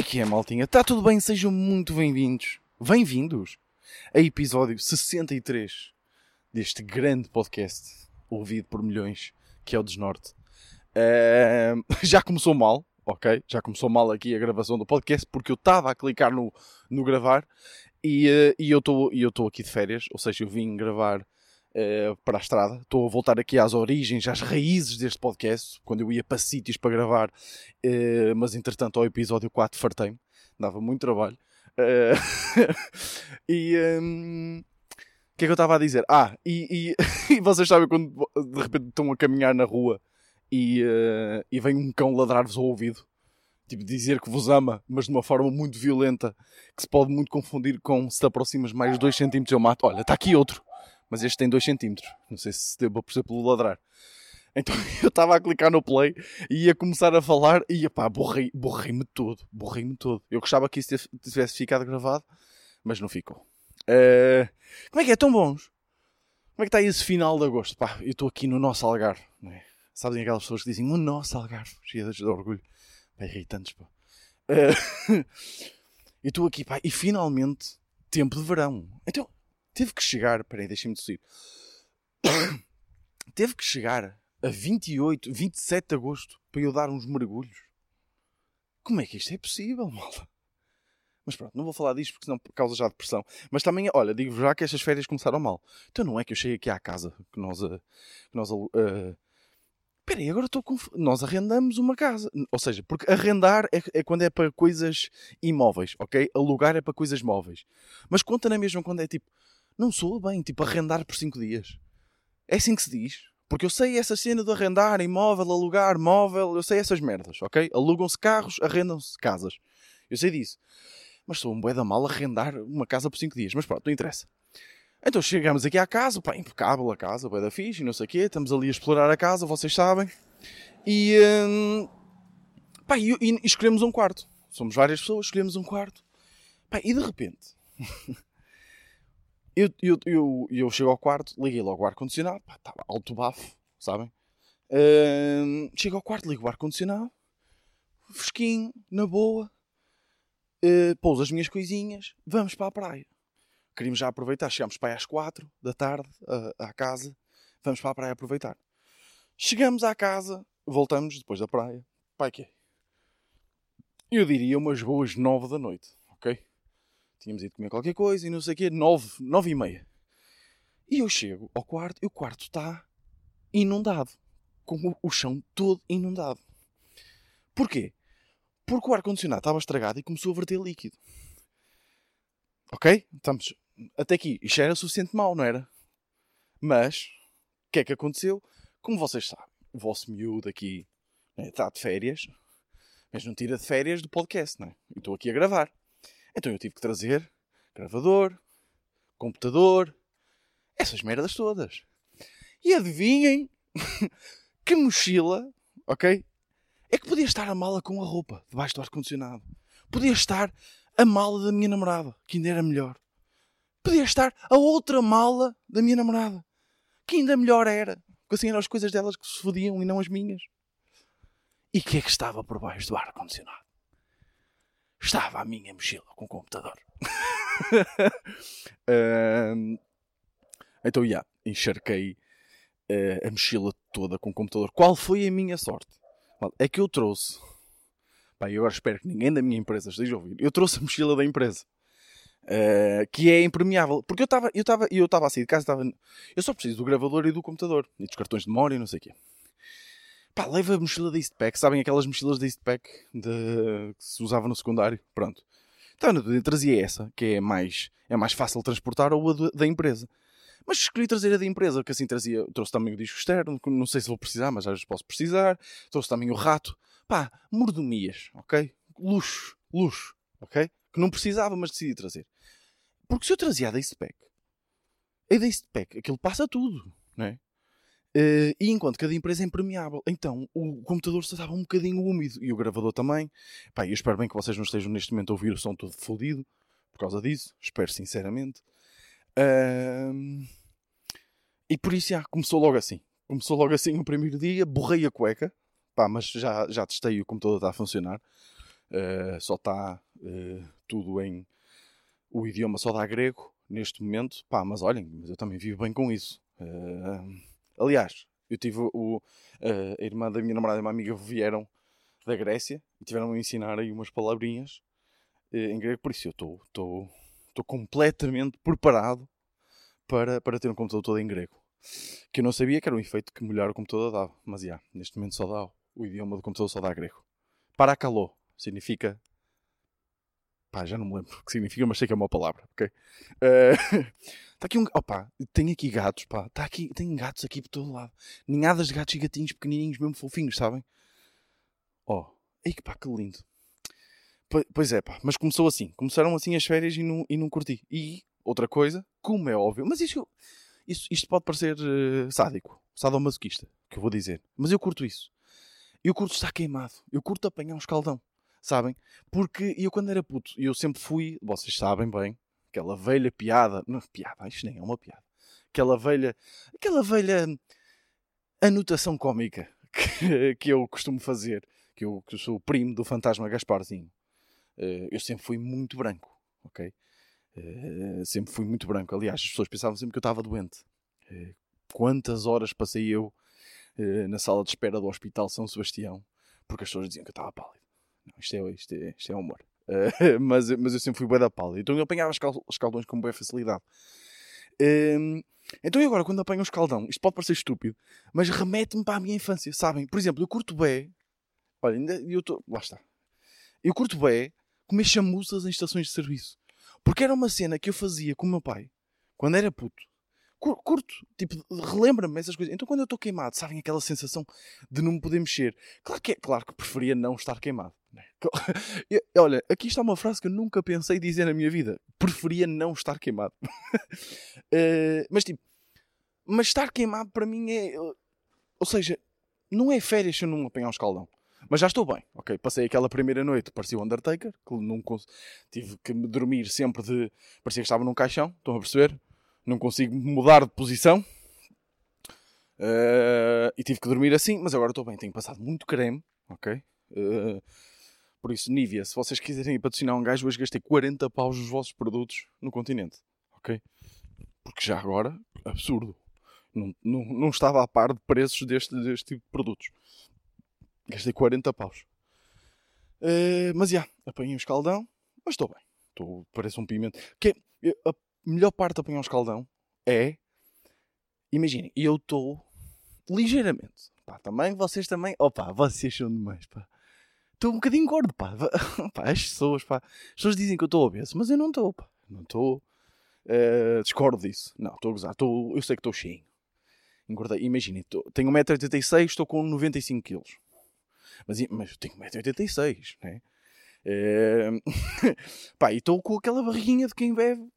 É que é, maltinha? Está tudo bem? Sejam muito bem-vindos. Bem-vindos a episódio 63 deste grande podcast ouvido por milhões, que é o Desnorte. Uh, já começou mal, ok? Já começou mal aqui a gravação do podcast porque eu estava a clicar no, no gravar e, uh, e eu estou aqui de férias, ou seja, eu vim gravar uh, para a estrada. Estou a voltar aqui às origens, às raízes deste podcast, quando eu ia para sítios para gravar, uh, mas entretanto ao episódio 4 fartei-me, dava muito trabalho. Uh, e um, o que é que eu estava a dizer? Ah, e, e, e, vocês sabem quando de repente estão a caminhar na rua e, e vem um cão ladrar-vos ao ouvido? tipo, dizer que vos ama, mas de uma forma muito violenta, que se pode muito confundir com se te aproximas mais 2 cm eu mato. Olha, está aqui outro mas este tem 2 cm. Não sei se deu para perceber pelo ladrar. Então eu estava a clicar no play e ia começar a falar e pá, borrei-me borrei todo, borrei-me todo. Eu gostava que isso tivesse ficado gravado, mas não ficou. Uh, como é que é? Tão bons? Como é que está esse final de agosto? Pá, eu estou aqui no nosso Algarve, não é? Sabem aquelas pessoas que dizem o nosso Algarve, cheias de orgulho. Pá, irritantes, pá. Uh, eu estou aqui, pá, e finalmente tempo de verão. Então, teve que chegar, peraí, deixem-me tossir. teve que chegar a 28, 27 de agosto para eu dar uns mergulhos. Como é que isto é possível, malta? Mas pronto, não vou falar disto porque senão causa já depressão. Mas também, olha, digo já que estas férias começaram mal. Então não é que eu cheguei aqui à casa que nós. Uh, que nós uh, Peraí, agora estou com. Nós arrendamos uma casa. Ou seja, porque arrendar é, é, quando é para coisas imóveis, ok? Alugar é para coisas móveis. Mas conta na mesma quando é tipo não soa bem, tipo, arrendar por 5 dias. É assim que se diz. Porque eu sei essa cena de arrendar imóvel, alugar móvel, eu sei essas merdas, ok? Alugam-se carros, arrendam-se casas. Eu sei disso. Mas sou um bué da mal arrendar uma casa por 5 dias. Mas pronto, não interessa. Então chegamos aqui à casa, pá, impecável a casa, bué da fixe, não sei o quê. Estamos ali a explorar a casa, vocês sabem. E, hum, pá, e, e escolhemos um quarto. Somos várias pessoas, escolhemos um quarto. Pá, e de repente... Eu, eu, eu, eu chego ao quarto, liguei logo o ar-condicionado, estava alto bafo, sabem? Uh, chego ao quarto, ligo o ar-condicionado, fresquinho, na boa, uh, pouso as minhas coisinhas, vamos para a praia. Queríamos já aproveitar, chegamos para aí às quatro da tarde, uh, à casa, vamos para a praia aproveitar. Chegamos à casa, voltamos depois da praia, pai que Eu diria umas boas nove da noite, ok? Tínhamos ido comer qualquer coisa e não sei o quê, nove, nove e meia. E eu chego ao quarto e o quarto está inundado. Com o, chão todo inundado. Porquê? Porque o ar-condicionado estava estragado e começou a verter líquido. Ok? Estamos até aqui. Isto já era suficiente mal, não era? Mas, o que é que aconteceu? Como vocês sabem, o vosso miúdo aqui né, está de férias, mas não tira de férias do podcast, não é? E estou aqui a gravar. Então eu tive que trazer gravador, computador, essas merdas todas. E adivinhem que mochila, ok? É que podia estar a mala com a roupa debaixo do ar-condicionado. Podia estar a mala da minha namorada, que ainda era melhor. Podia estar a outra mala da minha namorada, que ainda melhor era. Porque assim eram as coisas delas que se fodiam e não as minhas. E o que é que estava por baixo do ar-condicionado? Estava a minha mochila com o computador. então, já, yeah, encharquei uh, a mochila toda com o computador. Qual foi a minha sorte? É que eu trouxe. Pá, eu agora espero que ninguém da minha empresa esteja a ouvir. Eu trouxe a mochila da empresa. Uh, que é impermeável. Porque eu estava eu estava eu estava assim de casa, estava, eu só preciso do gravador e do computador. E dos cartões de memória e não sei o quê. Pá, leva a mochila da Eastpak. Sabem aquelas mochilas da Eastpak de... que se usava no secundário? Pronto. Então eu trazia essa, que é mais, é mais fácil transportar, ou a da empresa. Mas escolhi trazer a da empresa, que assim trazia. Trouxe também o disco externo, não sei se vou precisar, mas às vezes posso precisar. Trouxe também o rato. Pá, mordomias, ok? Luxo, luxo, ok? Que não precisava, mas decidi trazer. Porque se eu trazia a da Eastpak, a da Eastpak, aquilo passa tudo, não é? Uh, e enquanto cada empresa é impermeável, então o computador estava um bocadinho úmido e o gravador também. Pá, eu espero bem que vocês não estejam neste momento a ouvir o som todo fodido por causa disso. Espero sinceramente. Uh, e por isso já começou logo assim. Começou logo assim o primeiro dia, borrei a cueca. Pá, mas já, já testei o computador está a funcionar. Uh, só está uh, tudo em. O idioma só dá grego neste momento. Pá, mas olhem, eu também vivo bem com isso. Uh, aliás, eu tive o. a irmã da minha namorada e uma amiga vieram da Grécia e tiveram a ensinar aí umas palavrinhas em grego, por isso eu estou completamente preparado para, para ter um computador todo em grego. Que eu não sabia que era um efeito que melhor o computador dava. Mas já, yeah, neste momento só dá. O idioma do computador só dá grego. Paracalô significa. Pá, já não me lembro o que significa, mas sei que é uma palavra, ok? Está uh... aqui um. Opa, tem aqui gatos, pá. Tá aqui... Tem gatos aqui por todo lado. Ninhadas de gatos e gatinhos pequenininhos, mesmo fofinhos, sabem? Oh. ei que pá, que lindo. Pois é, pá, mas começou assim. Começaram assim as férias e não, e não curti. E outra coisa, como é óbvio, mas isto, isto, isto pode parecer uh, sádico, sadomasoquista, que eu vou dizer, mas eu curto isso. Eu curto estar queimado, eu curto apanhar um escaldão, sabem? Porque eu quando era puto, eu sempre fui, vocês sabem bem, aquela velha piada, não piada, isto nem é uma piada, aquela velha, aquela velha anotação cómica que, que eu costumo fazer, que eu, que eu sou o primo do fantasma Gasparzinho. Uh, eu sempre fui muito branco, ok? Uh, sempre fui muito branco. Aliás, as pessoas pensavam sempre que eu estava doente. Uh, quantas horas passei eu na sala de espera do Hospital São Sebastião porque as pessoas diziam que eu estava pálido. Não, isto, é, isto, é, isto é humor. mas, mas eu sempre fui bué da pálida. Então eu apanhava escaldões com boa facilidade. Ehm, então e agora, quando apanho um escaldão, isto pode parecer estúpido, mas remete-me para a minha infância, sabem? Por exemplo, eu curto bem. Olha, ainda eu estou. Lá está. Eu curto bem comer chamuças em estações de serviço. Porque era uma cena que eu fazia com o meu pai quando era puto. Curto, tipo, relembra-me essas coisas. Então, quando eu estou queimado, sabem aquela sensação de não me poder mexer? Claro que, é, claro que preferia não estar queimado. Né? Olha, aqui está uma frase que eu nunca pensei dizer na minha vida: preferia não estar queimado. uh, mas, tipo, mas estar queimado para mim é. Ou seja, não é férias se eu não apanhar um escaldão. Mas já estou bem, ok? Passei aquela primeira noite, parecia o Undertaker, que não tive que me dormir sempre de. parecia que estava num caixão, estão a perceber? Não consigo mudar de posição. Uh, e tive que dormir assim, mas agora estou bem. Tenho passado muito creme, ok? Uh, por isso, Nivea, se vocês quiserem patrocinar um gajo, hoje gastei 40 paus nos vossos produtos no continente, ok? Porque já agora, absurdo. Não, não, não estava a par de preços deste, deste tipo de produtos. Gastei 40 paus. Uh, mas já, yeah, apanhei um escaldão, mas estou bem. Estou, parece um pimento. Que é, a melhor parte de apanhar um escaldão é. Imaginem, eu estou ligeiramente. Pá, também, vocês também. Opa, vocês são demais, pá. Estou um bocadinho gordo, pá. pá. As pessoas, pá. As pessoas dizem que eu estou obeso, mas eu não estou, pá. Não estou. Uh, discordo disso. Não, estou a gozar. Tô, eu sei que estou cheio. Engordei. Imaginem, tenho 1,86m, estou com 95kg. Mas, mas eu tenho 1,86m, né? É... Pá, e estou com aquela barriguinha de quem bebe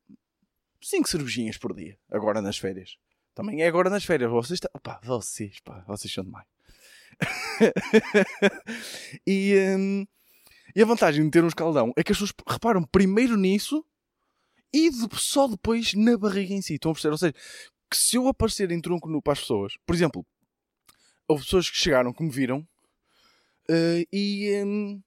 5 cervejinhas por dia, agora nas férias. Também é agora nas férias. Vocês, tá... pá, vocês, pá, vocês são demais. e, hum, e a vantagem de ter um escaldão é que as pessoas reparam primeiro nisso e só depois na barriga em si. Estão a perceber? Ou seja, que se eu aparecer em tronco nu para as pessoas, por exemplo, houve pessoas que chegaram que me viram Uh, e, um,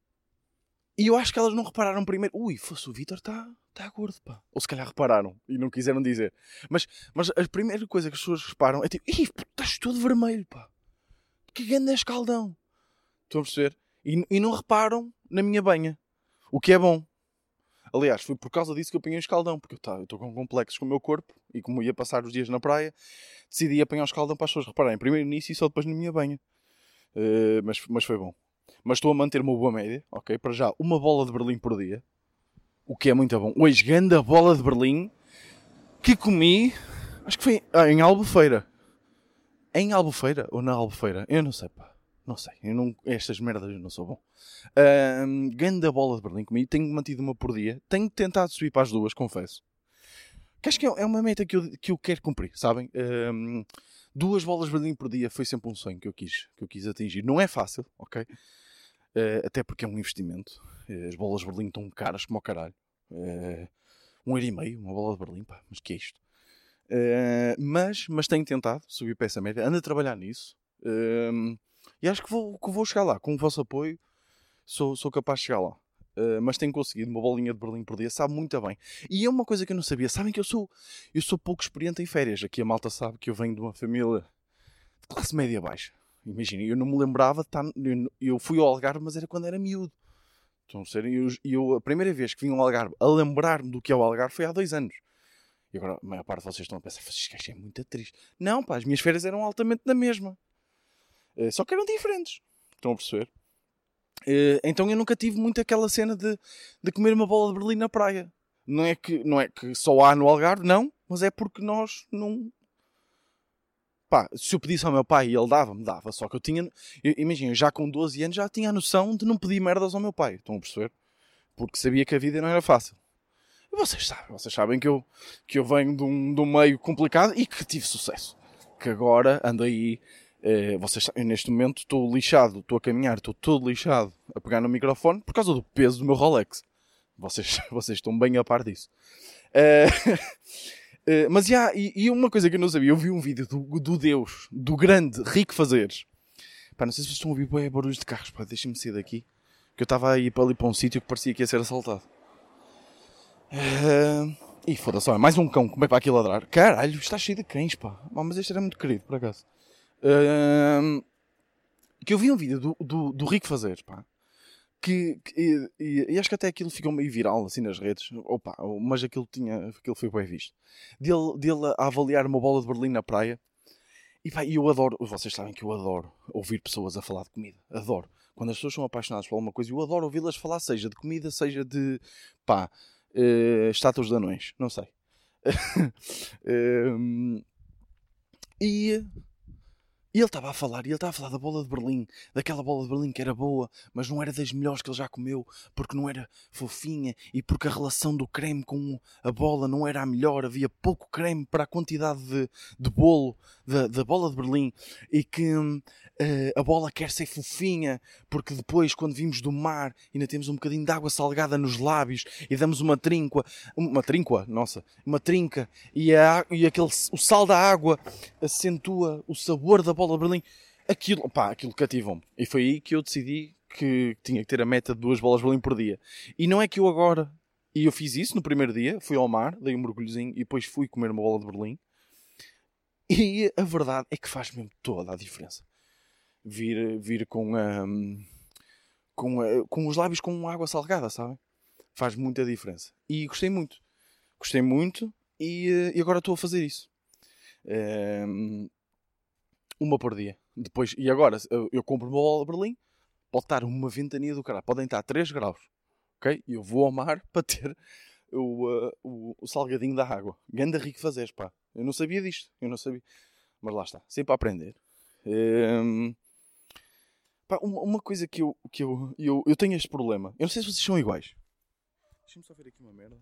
e eu acho que elas não repararam primeiro. Ui, fosse o Vitor está tá gordo, pá. Ou se calhar repararam e não quiseram dizer. Mas, mas a primeira coisa que as pessoas reparam é tipo: Ih, estás todo vermelho, pá. Que grande escaldão. Estão a perceber? E, e não reparam na minha banha. O que é bom. Aliás, foi por causa disso que eu apanhei o escaldão, porque eu estou com complexos com o meu corpo e como ia passar os dias na praia, decidi apanhar o escaldão para as pessoas repararem primeiro nisso e só depois na minha banha. Uh, mas, mas foi bom mas estou a manter uma boa média, ok? Para já, uma bola de Berlim por dia, o que é muito bom. Hoje, grande bola de Berlim que comi, acho que foi ah, em Albufeira. Em Albufeira ou na Albufeira? Eu não sei, pá. Não sei. Eu não, estas merdas eu não sou bom. Um, grande bola de Berlim comi, tenho mantido uma por dia. Tenho tentado subir para as duas, confesso. Que acho que é, é uma meta que eu, que eu quero cumprir, sabem? Um, duas bolas de Berlim por dia foi sempre um sonho que eu quis, que eu quis atingir. Não é fácil, ok? Uh, até porque é um investimento. Uh, as bolas de Berlim estão caras como o caralho. Uh, um euro e meio, uma bola de Berlim, pá, mas que é isto? Mas, mas tenho tentado subir para essa média, ando a trabalhar nisso e acho que vou, que vou chegar lá. Com o vosso apoio, sou, sou capaz de chegar lá. Uh, mas tenho conseguido uma bolinha de Berlim por dia, sabe muito bem. E é uma coisa que eu não sabia. Sabem que eu sou, eu sou pouco experiente em férias. Aqui a malta sabe que eu venho de uma família de classe média baixa. Imagina, eu não me lembrava de estar. Eu, eu fui ao Algarve, mas era quando era miúdo. Então, eu, eu, a primeira vez que vim ao Algarve a lembrar-me do que é o Algarve foi há dois anos. E agora a maior parte de vocês estão a pensar, este é muito triste. Não, pá, as minhas férias eram altamente na mesma. Uh, só que eram diferentes. Estão a perceber? Uh, então eu nunca tive muito aquela cena de, de comer uma bola de Berlim na praia. Não é, que, não é que só há no Algarve, não, mas é porque nós não. Pá, se eu pedisse ao meu pai e ele dava-me, dava. Só que eu tinha. Imagina, já com 12 anos já tinha a noção de não pedir merdas ao meu pai. Estão a perceber? Porque sabia que a vida não era fácil. Vocês sabem, vocês sabem que eu, que eu venho de um, de um meio complicado e que tive sucesso. Que agora ando aí Uh, vocês, eu neste momento estou lixado, estou a caminhar, estou todo lixado a pegar no microfone por causa do peso do meu Rolex. Vocês, vocês estão bem a par disso. Uh, uh, mas já, e, e, uma coisa que eu não sabia, eu vi um vídeo do, do Deus, do grande Rico Fazeres. Pá, não sei se vocês estão a ouvir barulhos de carros, deixem-me sair daqui. Que eu estava a ir para ali para um sítio que parecia que ia ser assaltado. Uh, e foda-se, mais um cão, como é para aqui ladrar? Caralho, está cheio de cães, pá. Mas este era muito querido, por acaso que eu vi um vídeo do, do, do Rico fazer, pá. Que, que e, e, acho que até aquilo ficou meio viral assim nas redes, opa, mas aquilo, tinha, aquilo foi bem visto. Dele, dele a avaliar uma bola de Berlim na praia. E pá, eu adoro, vocês sabem que eu adoro ouvir pessoas a falar de comida, adoro. Quando as pessoas são apaixonadas por alguma coisa, eu adoro ouvi-las falar, seja de comida, seja de pá, uh, estátuas de anões, não sei. uh, e e ele estava a falar, e ele estava a falar da bola de Berlim, daquela bola de Berlim que era boa, mas não era das melhores que ele já comeu, porque não era fofinha e porque a relação do creme com a bola não era a melhor, havia pouco creme para a quantidade de, de bolo da, da bola de Berlim, e que uh, a bola quer ser fofinha, porque depois, quando vimos do mar, ainda temos um bocadinho de água salgada nos lábios e damos uma trinca, uma trinca, nossa, uma trinca, e, a, e aquele, o sal da água acentua o sabor da bola bola Berlim. Aquilo, pá, aquilo cativou-me. E foi aí que eu decidi que tinha que ter a meta de duas bolas Berlim por dia. E não é que eu agora. E eu fiz isso no primeiro dia, fui ao mar, dei um mergulhozinho e depois fui comer uma bola de Berlim. E a verdade é que faz mesmo toda a diferença. Vir, vir com, um, com, com os lábios com água salgada, sabem? Faz muita diferença. E gostei muito. Gostei muito e, eh, e agora estou a fazer isso. Um, uma por dia. Depois, e agora, eu, compro uma bola de Berlim, pode estar uma ventania do caralho, podem estar 3 graus, ok? E eu vou ao mar para ter o, uh, o, o, salgadinho da água. Ganda rico fazeres, pá. Eu não sabia disto, eu não sabia. Mas lá está, sempre a aprender. Um, pá, uma, uma, coisa que, eu, que eu, eu, eu tenho este problema, eu não sei se vocês são iguais. Deixa-me só ver aqui uma merda.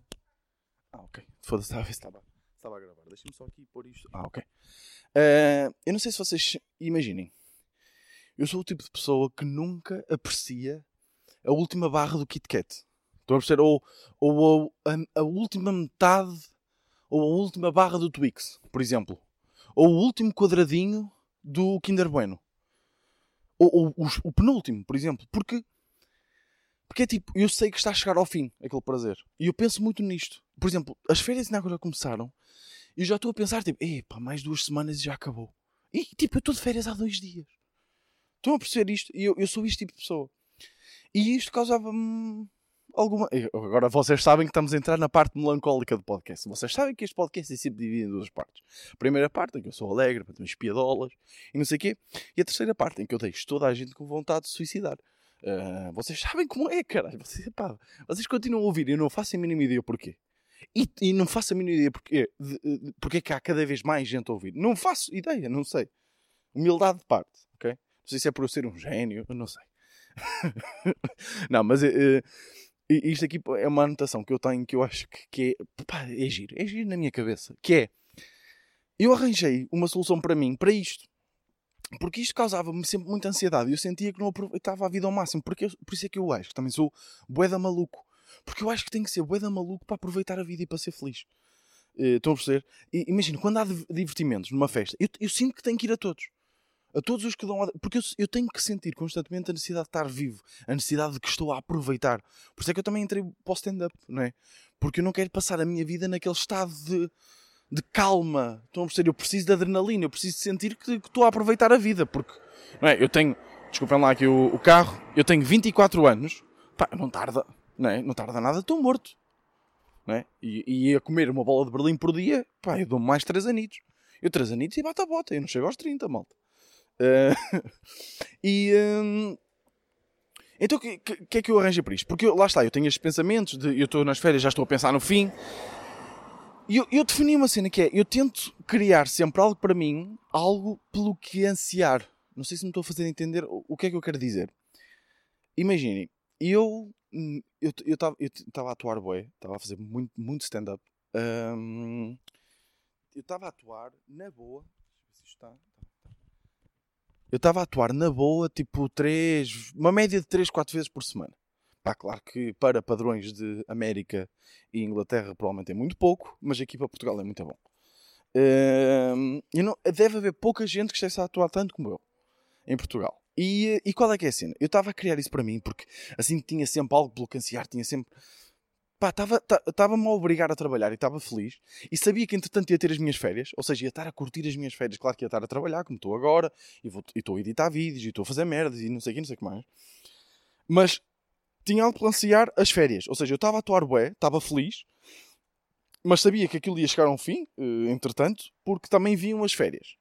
Ah, ok. Foda-se, estava a ver se estava, estava a gravar. Deixa-me só aqui pôr isto. Ah, ok. Uh, eu não sei se vocês imaginem. Eu sou o tipo de pessoa que nunca aprecia a última barra do Kit Kat. Estão a perceber? Ou, ou a, a, última metade ou a última barra do Twix, por exemplo. Ou o último quadradinho do Kinder Bueno. Ou, ou o, o penúltimo, por exemplo. Porque, porque é tipo, eu sei que está a chegar ao fim aquele prazer. E eu penso muito nisto. Por exemplo, as férias ainda agora começaram e eu já estou a pensar, tipo, epá, mais duas semanas e já acabou. E tipo, eu estou de férias há dois dias. Estão a perceber isto? E eu, eu sou este tipo de pessoa. E isto causava-me alguma. Agora vocês sabem que estamos a entrar na parte melancólica do podcast. Vocês sabem que este podcast é sempre dividido em duas partes. A primeira parte em que eu sou alegre, para ter umas piadolas e não sei o quê. E a terceira parte em que eu deixo toda a gente com vontade de suicidar. Uh, vocês sabem como é, caralho. Vocês, pá, vocês continuam a ouvir e eu não faço a mínima ideia porquê. E, e não faço a mínima ideia porque, de, porque é que há cada vez mais gente a ouvir. Não faço ideia, não sei. Humildade de parte, ok? Não sei se é por eu ser um gênio, não sei. não, mas uh, isto aqui é uma anotação que eu tenho que eu acho que, que é, pá, é giro, é giro na minha cabeça. Que é, eu arranjei uma solução para mim, para isto. Porque isto causava-me sempre muita ansiedade e eu sentia que não aproveitava a vida ao máximo. Porque eu, por isso é que eu acho que também sou boeda maluco. Porque eu acho que tem que ser bué da maluco para aproveitar a vida e para ser feliz. Uh, estão a perceber? Imagina, quando há divertimentos numa festa, eu, eu, sinto que tenho que ir a todos. A todos os que dão. Porque eu, eu, tenho que sentir constantemente a necessidade de estar vivo, a necessidade de que estou a aproveitar. Por isso é que eu também entrei para o stand-up, não é? Porque eu não quero passar a minha vida naquele estado de, de calma. Estão a perceber? Eu preciso de adrenalina, eu preciso de sentir que, estou a aproveitar a vida. Porque, não é? Eu tenho. Desculpem lá aqui o, o carro. Eu tenho 24 anos. Pá, não tarda, não é? Não tarda nada, estou morto. Não é? E, e a comer uma bola de Berlim por dia, pá, eu dou-me mais 3 anitos. Eu 3 anitos e bato a bota. Eu não chego aos 30, malta. Uh, e um, então o que, que, que, é que eu arranjo para isto? Porque eu, lá está, eu tenho estes pensamentos de eu estou nas férias, já estou a pensar no fim. E eu, eu, defini uma cena que é: eu tento criar sempre algo para mim, algo pelo que ansiar. Não sei se me estou a fazer entender o, o que é que eu quero dizer. Imaginem, eu eu estava eu eu a atuar boé, estava a fazer muito, muito stand-up. Um, eu estava a atuar na boa. Eu. Eu estava a atuar na boa, tipo, três, uma média de 3, 4 vezes por semana. Pá, claro que para padrões de América e Inglaterra provavelmente é muito pouco, mas aqui para Portugal é muito bom. Uh, não, deve haver pouca gente que esteja a atuar tanto como eu em Portugal. E, e qual é que é a cena? Eu estava a criar isso para mim porque assim tinha sempre algo que ansiar, tinha sempre pá, estava-me a obrigar a trabalhar e estava feliz e sabia que entretanto ia ter as minhas férias, ou seja, ia estar a curtir as minhas férias, claro que ia estar a trabalhar, como estou agora, e estou a editar vídeos, e estou a fazer merdas, e não sei o que, não sei o que mais. Mas tinha para ansiar as férias, ou seja, eu estava a atuar bué, estava feliz, mas sabia que aquilo ia chegar a um fim, eh, entretanto, porque também vinham as férias.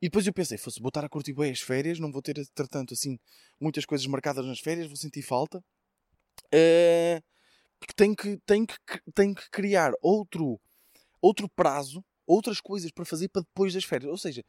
E depois eu pensei, fosse, vou estar a curtir bem as férias, não vou ter, entretanto, assim, muitas coisas marcadas nas férias, vou sentir falta. Uh, porque tenho que, tenho que, tenho que criar outro, outro prazo, outras coisas para fazer para depois das férias. Ou seja,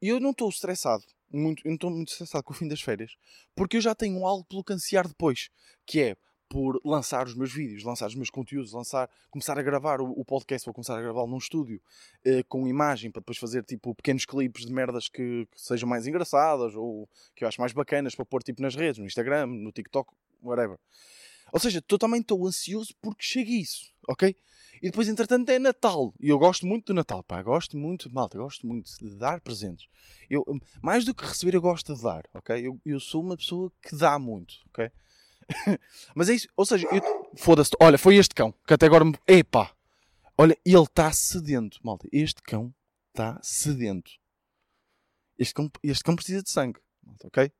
eu não estou estressado, muito, eu estou muito estressado com o fim das férias, porque eu já tenho algo pelo que ansiar depois, que é por lançar os meus vídeos, lançar os meus conteúdos, lançar, começar a gravar o, o podcast, vou começar a gravar num estúdio uh, com imagem para depois fazer tipo pequenos clipes de merdas que, que, sejam mais engraçadas ou que eu acho mais bacanas para pôr tipo nas redes, no Instagram, no TikTok, whatever. Ou seja, também estou ansioso porque chegue isso, ok? E depois, entretanto, é Natal. E eu gosto muito do Natal, pá. Gosto muito, malta, gosto muito de dar presentes. Eu, mais do que receber, eu gosto de dar, ok? Eu, eu sou uma pessoa que dá muito, ok? Mas é isso, ou seja, foda-se, olha, foi este cão que até agora me. Epá! Olha, ele está sedento, malta. Este cão está sedento. Este cão, este cão precisa de sangue, malta, ok?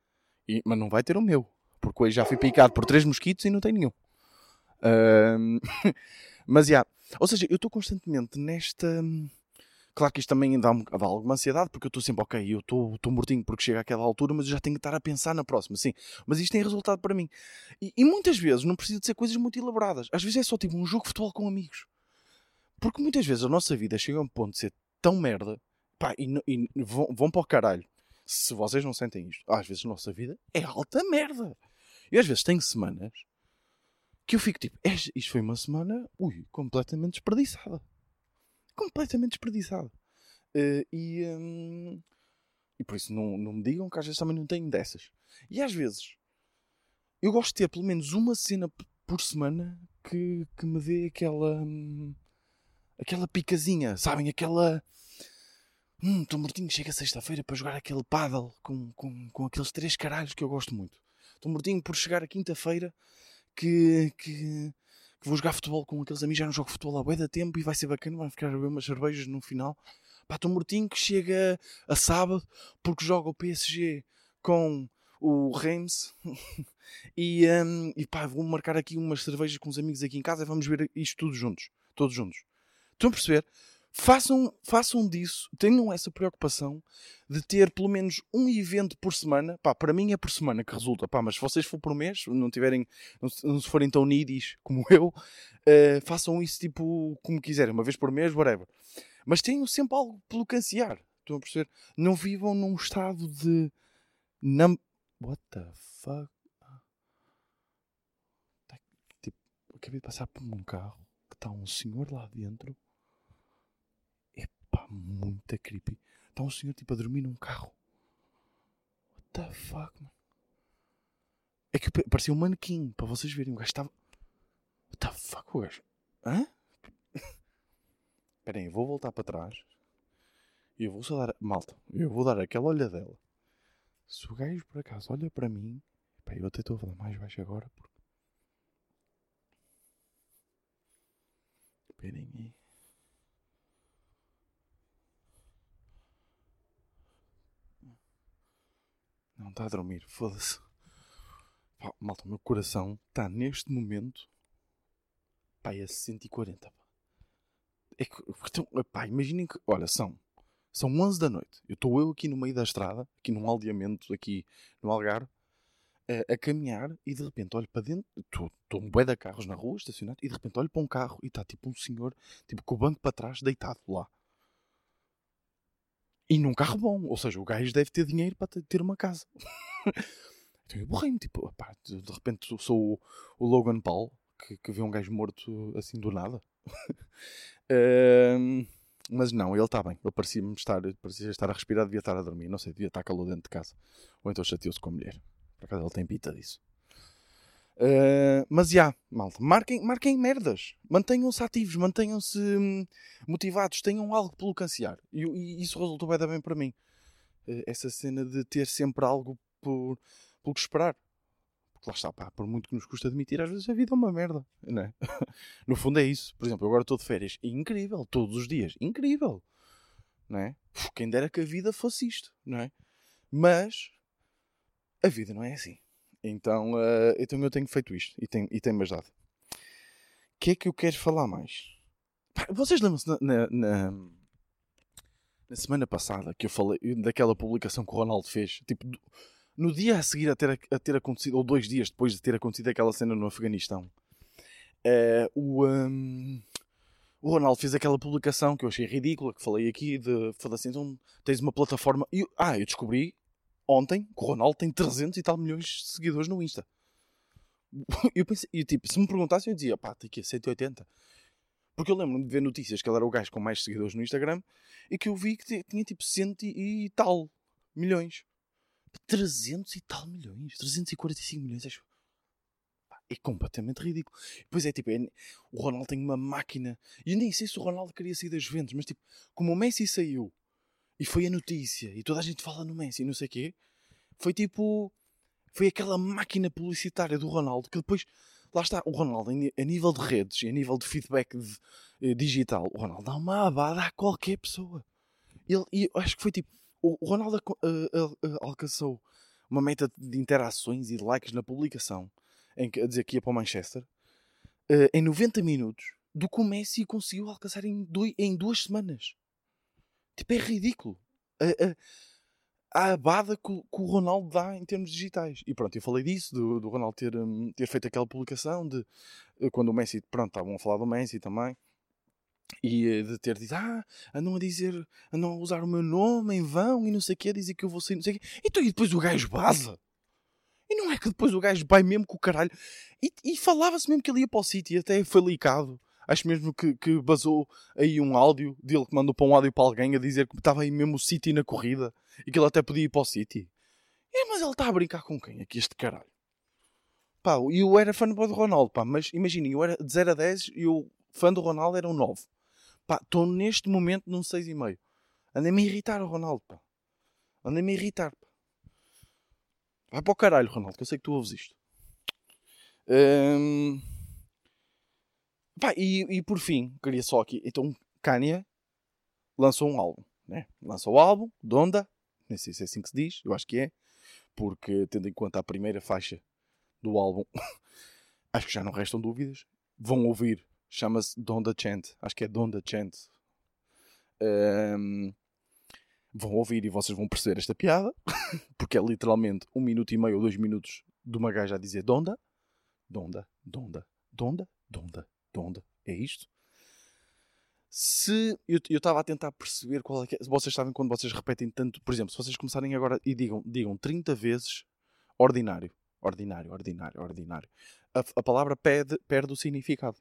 E, mas não vai ter o meu, porque hoje já fui picado por três mosquitos e não tem nenhum. Uh, mas já, yeah. ou seja, eu estou constantemente nesta. Claro que isto também dá, dá alguma ansiedade, porque eu estou sempre, ok, eu estou mortinho porque chega àquela altura, mas eu já tenho que estar a pensar na próxima, sim. Mas isto tem resultado para mim. E, e, muitas vezes não precisa de ser coisas muito elaboradas. Às vezes é só tipo um jogo de futebol com amigos. Porque muitas vezes a nossa vida chega a um ponto de ser tão merda, pá, e, e vão, vão para o caralho. Se vocês não sentem isto, às vezes a nossa vida é alta merda. E às vezes tem semanas que eu fico tipo, isto foi uma semana, ui, completamente desperdiçada. Completamente desperdiçada. Uh, e, um, e por isso não, não me digam que às vezes também não tenho dessas. E às vezes eu gosto de ter pelo menos uma cena por semana que, que me dê aquela. Hum, aquela picazinha, sabem? Aquela. Hum, estou mortinho, chega sexta-feira para jogar aquele paddle com, com, com aqueles três caralhos que eu gosto muito. Estou mortinho por chegar a quinta-feira que, que, que, vou jogar futebol com aqueles amigos. Já não jogo futebol há bem da tempo e vai ser bacana. Vai ficar a beber umas cervejas no final. Pá, estou mortinho que chega a sábado porque joga o PSG com o Reims e, um, e pá, vou marcar aqui umas cervejas com os amigos aqui em casa e vamos ver isto tudo juntos. Todos juntos. Estão a perceber? Façam, façam disso, tenham essa preocupação de ter pelo menos um evento por semana. Pá, para mim é por semana que resulta, pá, mas se vocês for por mês, não tiverem, não, se forem tão needies como eu, uh, façam isso tipo como quiserem, uma vez por mês, whatever. Mas tenham sempre algo pelo que ansiar. Estão a perceber? Não vivam num estado de. Num... What the fuck? Tá, tipo, acabei de passar por um carro que está um senhor lá dentro muito creepy. Está um senhor tipo a dormir num carro. What the fuck, mano? É que parecia um manequim, para vocês verem. O gajo estava. What the fuck, o gajo? Hã? Esperem, eu vou voltar para trás. E eu vou só dar. Malta, eu vou dar aquela olhadela. Se o gajo por acaso olha para mim, pá, eu até estou a falar mais baixo agora porque. Esperem aí. Está a dormir, foda-se. Malta, o meu coração está neste momento. Pá, é 140. Pá. É que, então, pá, imaginem que. Olha, são. São 11 da noite. Eu estou eu aqui no meio da estrada, aqui num aldeamento, aqui no Algarve, a, a caminhar e de repente olho para dentro. Estou um bué de carros na rua, estacionado, e de repente olho para um carro e está tipo um senhor, tipo com o banco para trás, deitado lá. E num carro bom. Ou seja, o gajo deve ter dinheiro para ter uma casa. então eu borrei-me, tipo, de repente sou o, Logan Paul, que, que vê um gajo morto assim do nada. Ahm, mas não, ele está bem. Ele parecia-me estar, parecia estar a respirar, devia estar a dormir. Não sei, devia estar calor dentro de casa. Ou então chateou-se com a mulher. Por acaso ele tem pita disso. Ah, mas já, malta, marquem, marquem merdas. Mantenham-se ativos, mantenham-se hum, motivados, tenham algo pelo que ansiar. E, e isso resultou bem, bem para mim. Eh, essa cena de ter sempre algo por, pelo que esperar. Porque lá está, pá, por muito que nos custa admitir, às vezes a vida é uma merda, não é? no fundo é isso. Por exemplo, eu agora estou de férias. Incrível, todos os dias. Incrível. Não é? Uf, Quem dera que a vida fosse isto, não é? Mas a vida não é assim. Então, eh, então eu tenho feito isto e tem, e tem-me ajudado. O que é que eu quero falar mais? Vocês lembram-se na, na, na, na semana passada que eu falei daquela publicação que o Ronaldo fez? Tipo, no dia a seguir a ter, a ter acontecido, ou dois dias depois de ter acontecido aquela cena no Afeganistão, eh, o, hum, o Ronaldo fez aquela publicação que eu achei ridícula, que falei aqui, de assim, então tens uma plataforma. E ah, eu descobri ontem que o Ronaldo tem 300 e tal milhões de seguidores no Insta. Eu pensei, e tipo, se me perguntassem, eu dizia, pá, tem aqui 180. Porque eu lembro-me de ver notícias que ele era o gajo com mais seguidores no Instagram e que eu vi que ti- tinha tipo cento e tal milhões. 300 e tal milhões. 345 milhões. Acho. É completamente ridículo. Pois é, tipo, é- o Ronaldo tem uma máquina. E eu nem sei se o Ronaldo queria sair das Juventus, mas tipo, como o Messi saiu e foi a notícia e toda a gente fala no Messi não sei o quê, foi tipo. Foi aquela máquina publicitária do Ronaldo que depois. Lá está, o Ronaldo, a nível de redes e a nível de feedback de- eh, digital, o Ronaldo dá uma abada a qualquer pessoa. Ele, e acho que foi tipo. O o Ronaldo eh, eh, alcançou uma meta de interações e de likes na publicação em que, a dizer que ia para o Manchester eh, em 90 minutos do que o Messi conseguiu alcançar em, doi- em duas semanas. Tipo, é ridículo. A, a, a abada que, que o Ronaldo dá em termos digitais. E pronto, eu falei disso, do, do Ronaldo ter, hum, ter feito aquela publicação de eh, quando o Messi, pronto, estavam a falar do Messi também. E eh, de ter dito, ah, andam a dizer, andam a usar o meu nome em vão e não sei o quê, a dizer que eu vou sair, não sei o quê. Então, e depois o gajo baza. E não é que depois o gajo vai mesmo com o caralho. E, e falava-se mesmo que ele ia para o City, até foi licado. Acho mesmo que, que basou aí um áudio dele que mandou para um áudio para alguém a dizer que estava aí mesmo o City na corrida e que ele até podia ir para o City. É, mas ele está a brincar com quem aqui, este caralho? Pá, eu era fã do Ronaldo, pá, mas imaginem, eu era de 0 a 10 e o fã do Ronaldo era um 9. Pá, estou neste momento num 6,5. Andei-me a irritar o Ronaldo, pá. Andei-me a irritar, pá. Vai para o caralho, Ronaldo, que eu sei que tu ouves isto. Hum... Pá, e, e por fim, queria só aqui. Então, Kanye lançou um álbum, né? Lançou o álbum, Donda, nem sei se é assim que se diz, eu acho que é, porque tendo em conta a primeira faixa do álbum, acho que já não restam dúvidas. Vão ouvir, chama-se Donda Chant, acho que é Donda Chant. Hum, vão ouvir e vocês vão perceber esta piada, porque é literalmente um minuto e meio ou dois minutos de uma gaja a dizer Donda, Donda, Donda, Donda, Donda, Donda. É isto? Se eu estava a tentar perceber qual é que é. Vocês sabem quando vocês repetem tanto, por exemplo, se vocês começarem agora e digam, digam 30 vezes ordinário, ordinário, ordinário, ordinário, a, a palavra perde, perde o significado.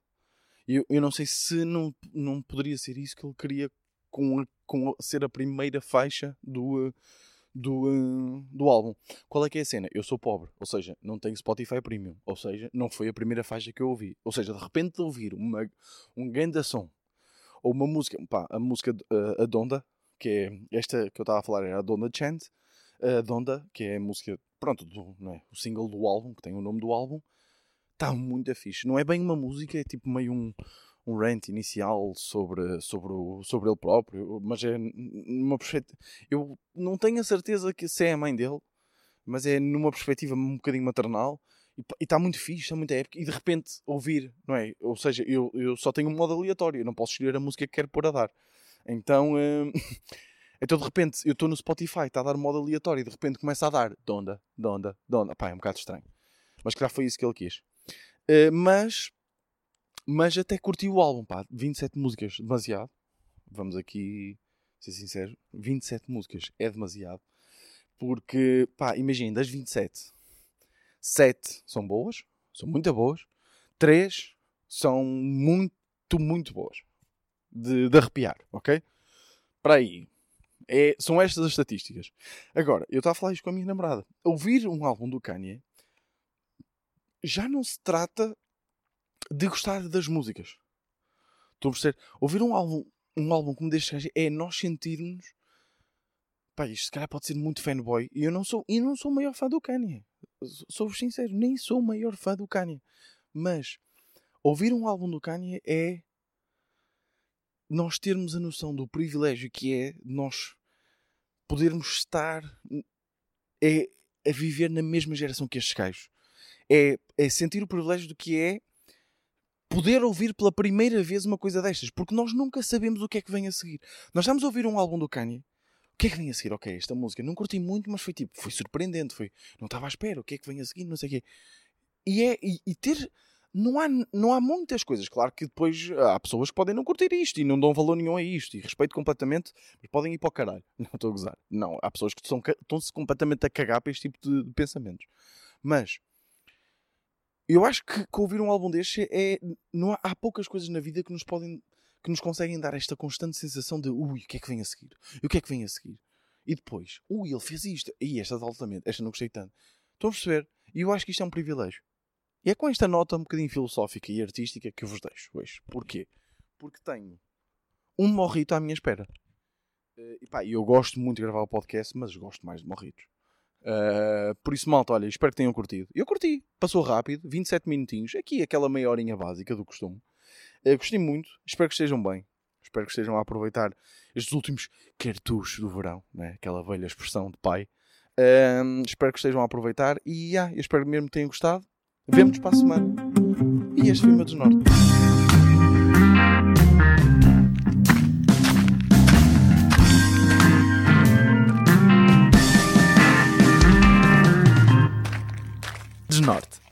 Eu, eu não sei se não, não poderia ser isso que ele queria com, com ser a primeira faixa do, eh, do, eh, do álbum. Qual é que é a cena? Eu sou pobre, ou seja, não tenho Spotify Premium, ou seja, não foi a primeira faixa que eu ouvi. Ou seja, de repente ouvir uma, um grande som, ou uma música, pá, a música uh, a Donda, que é esta que eu estava a falar, era a Donda Chant, uh, Donda, que é a música, pronto, do, é? o single do álbum, que tem o nome do álbum, está muito fixe. Não é bem uma música, é tipo meio um, um rant inicial sobre, sobre, o, sobre ele próprio, mas é numa perspectiva. Eu não tenho a certeza que se é a mãe dele, mas é numa perspectiva um bocadinho maternal e está muito fixe, está muito épico, e de repente ouvir, não é? Ou seja, eu, eu só tenho um modo aleatório, eu não posso escolher a música que quero pôr a dar. Então, hum, então de repente eu estou no Spotify, está a dar modo aleatório, e de repente começa a dar Donda, Donda, Donda. Pá, é um bocado estranho. Mas que já foi isso que ele quis. Uh, mas, mas até curti o álbum, pá, 27 músicas, demasiado. Vamos aqui ser sincero, 27 músicas é demasiado. Porque, pá, imagina, das 27, 7 são boas, são muito boas, 3 são muito, muito boas. De, de arrepiar, ok? Para aí. É, são estas as estatísticas. Agora, eu estava a falar isto com a minha namorada. Ouvir um álbum do Kanye já não se trata de gostar das músicas. Estou a perceber? Ouvir um álbum, um álbum como deste é nós sentirmos Pá, isto se calhar pode ser muito fanboy. E eu não sou, e não sou o maior fã do Kanye. Sou-vos sincero, nem sou o maior fã do Kanye. Mas ouvir um álbum do Kanye é nós termos a noção do privilégio que é nós podermos estar é, a viver na mesma geração que estes gajos. É, é sentir o privilégio do que é poder ouvir pela primeira vez uma coisa destas, porque nós nunca sabemos o que é que vem a seguir. Nós estamos a ouvir um álbum do Kanye o que é que vem a seguir? Ok, esta música não curti muito, mas foi tipo, foi surpreendente, foi, não estava à espera, o que é que vem a seguir, não sei o quê. E, é, e, e, ter, não há, não há muitas coisas, claro que depois há pessoas que podem não curtir isto e não dão valor nenhum a isto, e respeito completamente, mas podem ir para o caralho, não estou a gozar, não, há pessoas que estão-se completamente a cagar para este tipo de, de pensamentos. Mas, eu acho que, que ouvir um álbum deste é, não há, há poucas coisas na vida que nos podem que nos conseguem dar esta constante sensação de ui, o que é que vem a seguir? E o que é que vem a seguir? E depois, ui, ele fez isto. E esta altamente, esta não gostei tanto. Estão a perceber? E eu acho que isto é um privilégio. E é com esta nota um bocadinho filosófica e artística que eu vos deixo hoje. Porquê? Porque tenho um morrito à minha espera. E pá, eu gosto muito de gravar o podcast, mas gosto mais de morritos. Uh, por isso, malta, olha, espero que tenham curtido. Eu curti, passou rápido, 27 minutinhos. Aqui aquela meia horinha básica do costume. Uh, gostei muito, espero que estejam bem. Espero que estejam a aproveitar estes últimos cartuchos do verão, né? aquela velha expressão de pai. Uh, espero que estejam a aproveitar e yeah, eu espero mesmo que tenham gostado. Vemo-nos para a semana. E este foi o meu desnorte. Desnorte.